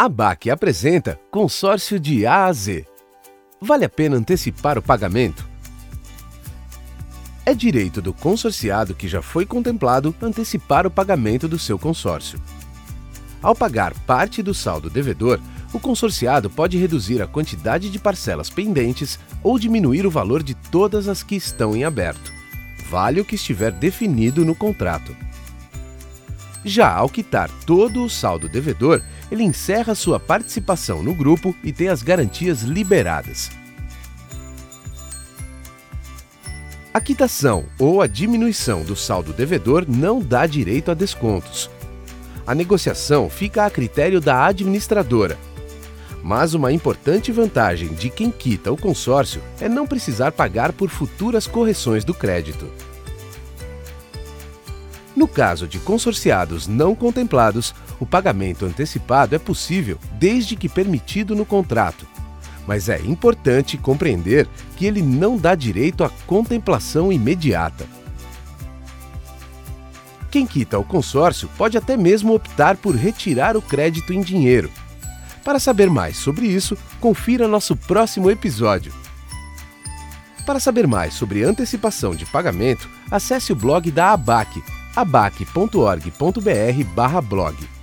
A BAC apresenta consórcio de A a Z. Vale a pena antecipar o pagamento? É direito do consorciado que já foi contemplado antecipar o pagamento do seu consórcio. Ao pagar parte do saldo devedor, o consorciado pode reduzir a quantidade de parcelas pendentes ou diminuir o valor de todas as que estão em aberto. Vale o que estiver definido no contrato. Já ao quitar todo o saldo devedor, ele encerra sua participação no grupo e tem as garantias liberadas. A quitação ou a diminuição do saldo devedor não dá direito a descontos. A negociação fica a critério da administradora. Mas uma importante vantagem de quem quita o consórcio é não precisar pagar por futuras correções do crédito. No caso de consorciados não contemplados, o pagamento antecipado é possível desde que permitido no contrato. Mas é importante compreender que ele não dá direito à contemplação imediata. Quem quita o consórcio pode até mesmo optar por retirar o crédito em dinheiro. Para saber mais sobre isso, confira nosso próximo episódio. Para saber mais sobre antecipação de pagamento, acesse o blog da ABAC abac.org.br/blog.